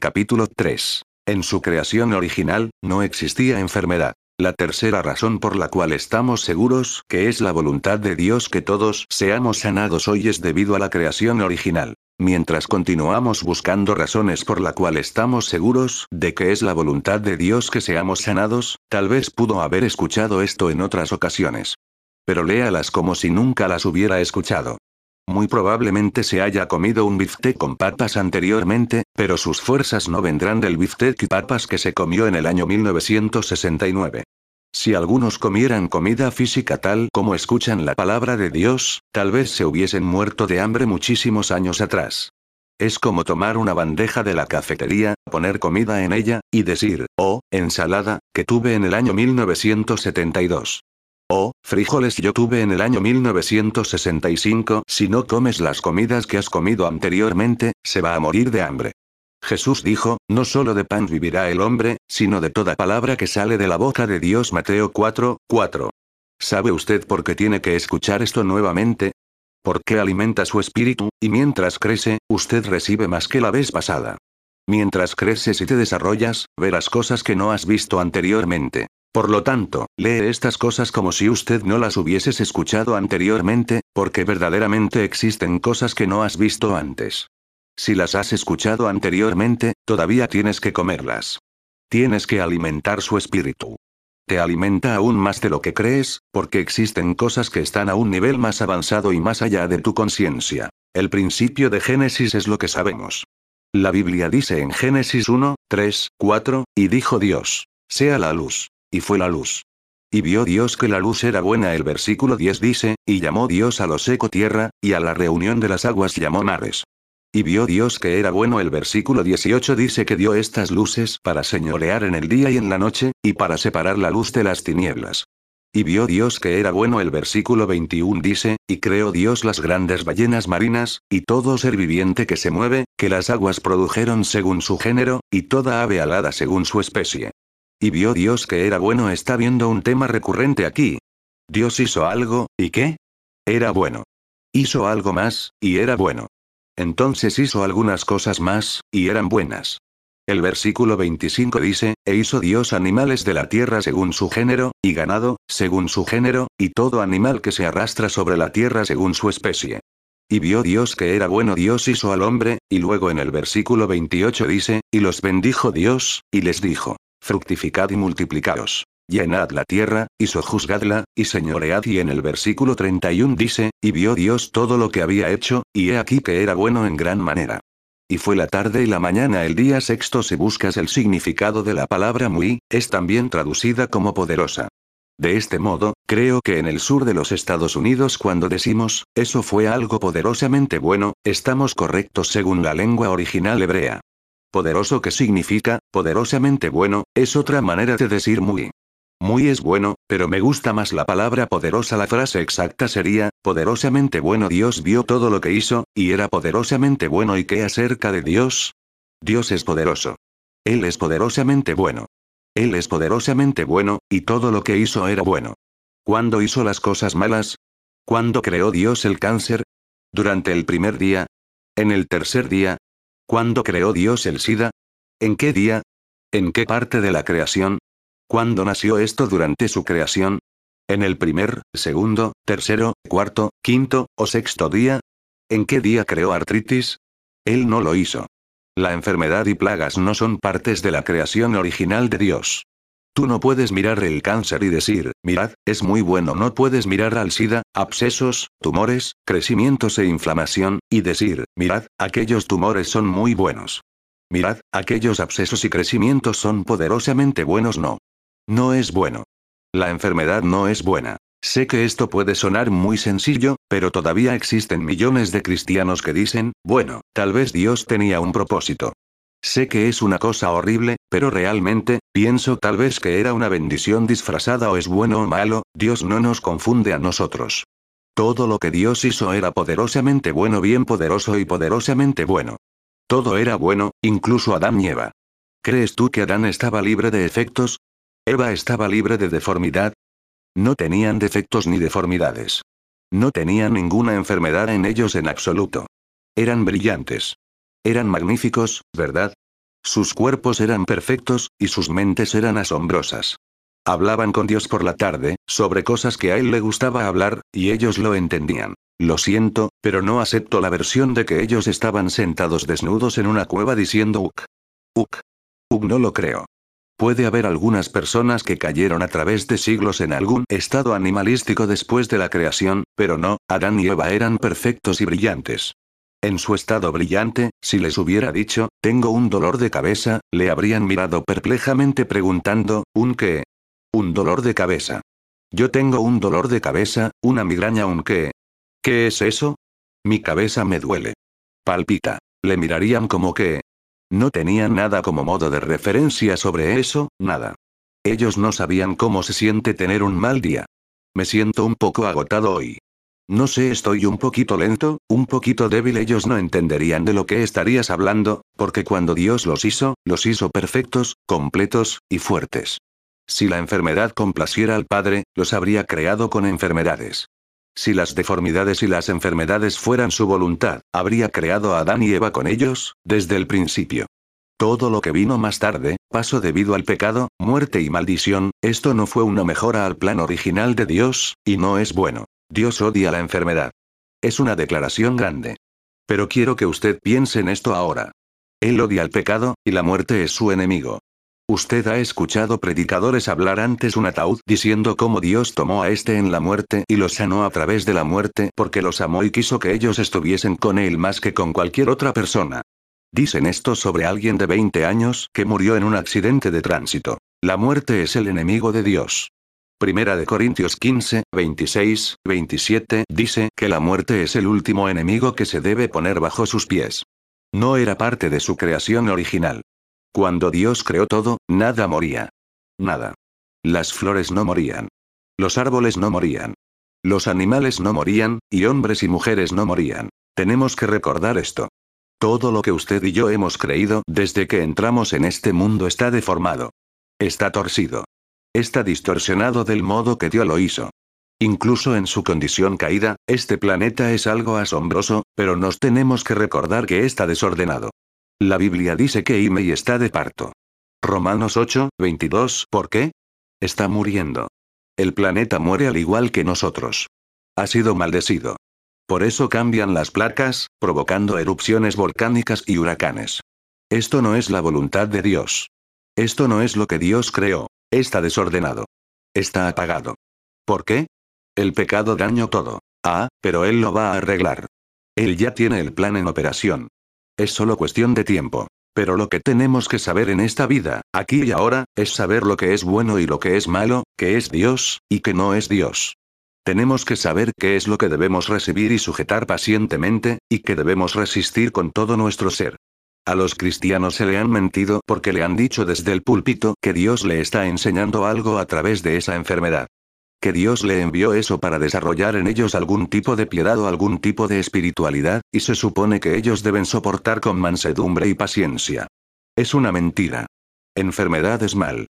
Capítulo 3. En su creación original, no existía enfermedad. La tercera razón por la cual estamos seguros que es la voluntad de Dios que todos seamos sanados hoy es debido a la creación original. Mientras continuamos buscando razones por la cual estamos seguros de que es la voluntad de Dios que seamos sanados, tal vez pudo haber escuchado esto en otras ocasiones. Pero léalas como si nunca las hubiera escuchado. Muy probablemente se haya comido un biftek con papas anteriormente, pero sus fuerzas no vendrán del biftek y papas que se comió en el año 1969. Si algunos comieran comida física tal como escuchan la palabra de Dios, tal vez se hubiesen muerto de hambre muchísimos años atrás. Es como tomar una bandeja de la cafetería, poner comida en ella, y decir, oh, ensalada, que tuve en el año 1972. Oh, frijoles yo tuve en el año 1965. Si no comes las comidas que has comido anteriormente, se va a morir de hambre. Jesús dijo, no solo de pan vivirá el hombre, sino de toda palabra que sale de la boca de Dios. Mateo 4, 4. ¿Sabe usted por qué tiene que escuchar esto nuevamente? Porque alimenta su espíritu, y mientras crece, usted recibe más que la vez pasada. Mientras creces y te desarrollas, verás cosas que no has visto anteriormente. Por lo tanto, lee estas cosas como si usted no las hubieses escuchado anteriormente, porque verdaderamente existen cosas que no has visto antes. Si las has escuchado anteriormente, todavía tienes que comerlas. Tienes que alimentar su espíritu. Te alimenta aún más de lo que crees, porque existen cosas que están a un nivel más avanzado y más allá de tu conciencia. El principio de Génesis es lo que sabemos. La Biblia dice en Génesis 1, 3, 4, y dijo Dios, sea la luz. Y fue la luz. Y vio Dios que la luz era buena. El versículo 10 dice, y llamó Dios a lo seco tierra, y a la reunión de las aguas llamó mares. Y vio Dios que era bueno. El versículo 18 dice que dio estas luces para señorear en el día y en la noche, y para separar la luz de las tinieblas. Y vio Dios que era bueno. El versículo 21 dice, y creó Dios las grandes ballenas marinas, y todo ser viviente que se mueve, que las aguas produjeron según su género, y toda ave alada según su especie. Y vio Dios que era bueno. Está viendo un tema recurrente aquí. Dios hizo algo, ¿y qué? Era bueno. Hizo algo más, y era bueno. Entonces hizo algunas cosas más, y eran buenas. El versículo 25 dice, e hizo Dios animales de la tierra según su género, y ganado, según su género, y todo animal que se arrastra sobre la tierra según su especie. Y vio Dios que era bueno Dios hizo al hombre, y luego en el versículo 28 dice, y los bendijo Dios, y les dijo, fructificad y multiplicaos. Llenad la tierra, y sojuzgadla, y señoread. Y en el versículo 31 dice, y vio Dios todo lo que había hecho, y he aquí que era bueno en gran manera. Y fue la tarde y la mañana el día sexto si buscas el significado de la palabra muy, es también traducida como poderosa. De este modo, creo que en el sur de los Estados Unidos cuando decimos, eso fue algo poderosamente bueno, estamos correctos según la lengua original hebrea. Poderoso que significa, poderosamente bueno, es otra manera de decir muy. Muy es bueno, pero me gusta más la palabra poderosa. La frase exacta sería, poderosamente bueno Dios vio todo lo que hizo, y era poderosamente bueno y qué acerca de Dios. Dios es poderoso. Él es poderosamente bueno. Él es poderosamente bueno, y todo lo que hizo era bueno. ¿Cuándo hizo las cosas malas? ¿Cuándo creó Dios el cáncer? ¿Durante el primer día? ¿En el tercer día? ¿Cuándo creó Dios el SIDA? ¿En qué día? ¿En qué parte de la creación? ¿Cuándo nació esto durante su creación? ¿En el primer, segundo, tercero, cuarto, quinto o sexto día? ¿En qué día creó artritis? Él no lo hizo. La enfermedad y plagas no son partes de la creación original de Dios. Tú no puedes mirar el cáncer y decir, mirad, es muy bueno. No puedes mirar al SIDA, abscesos, tumores, crecimientos e inflamación, y decir, mirad, aquellos tumores son muy buenos. Mirad, aquellos abscesos y crecimientos son poderosamente buenos. No. No es bueno. La enfermedad no es buena. Sé que esto puede sonar muy sencillo, pero todavía existen millones de cristianos que dicen, bueno, tal vez Dios tenía un propósito. Sé que es una cosa horrible, pero realmente, pienso tal vez que era una bendición disfrazada o es bueno o malo, Dios no nos confunde a nosotros. Todo lo que Dios hizo era poderosamente bueno, bien poderoso y poderosamente bueno. Todo era bueno, incluso Adán y Eva. ¿Crees tú que Adán estaba libre de efectos? ¿Eva estaba libre de deformidad? No tenían defectos ni deformidades. No tenían ninguna enfermedad en ellos en absoluto. Eran brillantes. Eran magníficos, ¿verdad? Sus cuerpos eran perfectos, y sus mentes eran asombrosas. Hablaban con Dios por la tarde, sobre cosas que a él le gustaba hablar, y ellos lo entendían. Lo siento, pero no acepto la versión de que ellos estaban sentados desnudos en una cueva diciendo uk. Uk. Uk no lo creo. Puede haber algunas personas que cayeron a través de siglos en algún estado animalístico después de la creación, pero no, Adán y Eva eran perfectos y brillantes. En su estado brillante, si les hubiera dicho, tengo un dolor de cabeza, le habrían mirado perplejamente preguntando, ¿un qué? Un dolor de cabeza. Yo tengo un dolor de cabeza, una migraña, un qué. ¿Qué es eso? Mi cabeza me duele. Palpita. Le mirarían como que... No tenían nada como modo de referencia sobre eso, nada. Ellos no sabían cómo se siente tener un mal día. Me siento un poco agotado hoy. No sé, estoy un poquito lento, un poquito débil. Ellos no entenderían de lo que estarías hablando, porque cuando Dios los hizo, los hizo perfectos, completos, y fuertes. Si la enfermedad complaciera al Padre, los habría creado con enfermedades. Si las deformidades y las enfermedades fueran su voluntad, habría creado a Adán y Eva con ellos, desde el principio. Todo lo que vino más tarde, pasó debido al pecado, muerte y maldición, esto no fue una mejora al plan original de Dios, y no es bueno. Dios odia la enfermedad. Es una declaración grande. Pero quiero que usted piense en esto ahora. Él odia el pecado, y la muerte es su enemigo. Usted ha escuchado predicadores hablar antes un ataúd diciendo cómo Dios tomó a este en la muerte y los sanó a través de la muerte porque los amó y quiso que ellos estuviesen con él más que con cualquier otra persona. Dicen esto sobre alguien de 20 años que murió en un accidente de tránsito. La muerte es el enemigo de Dios. Primera de Corintios 15, 26, 27 dice que la muerte es el último enemigo que se debe poner bajo sus pies. No era parte de su creación original. Cuando Dios creó todo, nada moría. Nada. Las flores no morían. Los árboles no morían. Los animales no morían, y hombres y mujeres no morían. Tenemos que recordar esto. Todo lo que usted y yo hemos creído desde que entramos en este mundo está deformado. Está torcido. Está distorsionado del modo que Dios lo hizo. Incluso en su condición caída, este planeta es algo asombroso, pero nos tenemos que recordar que está desordenado. La Biblia dice que Imei está de parto. Romanos 8, 22. ¿Por qué? Está muriendo. El planeta muere al igual que nosotros. Ha sido maldecido. Por eso cambian las placas, provocando erupciones volcánicas y huracanes. Esto no es la voluntad de Dios. Esto no es lo que Dios creó. Está desordenado. Está apagado. ¿Por qué? El pecado dañó todo. Ah, pero Él lo va a arreglar. Él ya tiene el plan en operación. Es solo cuestión de tiempo. Pero lo que tenemos que saber en esta vida, aquí y ahora, es saber lo que es bueno y lo que es malo, que es Dios, y que no es Dios. Tenemos que saber qué es lo que debemos recibir y sujetar pacientemente, y que debemos resistir con todo nuestro ser. A los cristianos se le han mentido porque le han dicho desde el púlpito que Dios le está enseñando algo a través de esa enfermedad que Dios le envió eso para desarrollar en ellos algún tipo de piedad o algún tipo de espiritualidad, y se supone que ellos deben soportar con mansedumbre y paciencia. Es una mentira. Enfermedad es mal.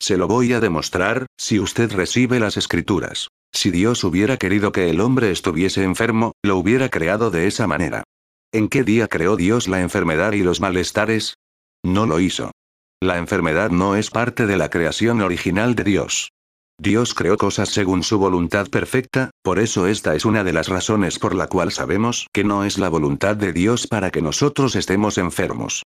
Se lo voy a demostrar, si usted recibe las escrituras. Si Dios hubiera querido que el hombre estuviese enfermo, lo hubiera creado de esa manera. ¿En qué día creó Dios la enfermedad y los malestares? No lo hizo. La enfermedad no es parte de la creación original de Dios. Dios creó cosas según su voluntad perfecta, por eso esta es una de las razones por la cual sabemos que no es la voluntad de Dios para que nosotros estemos enfermos.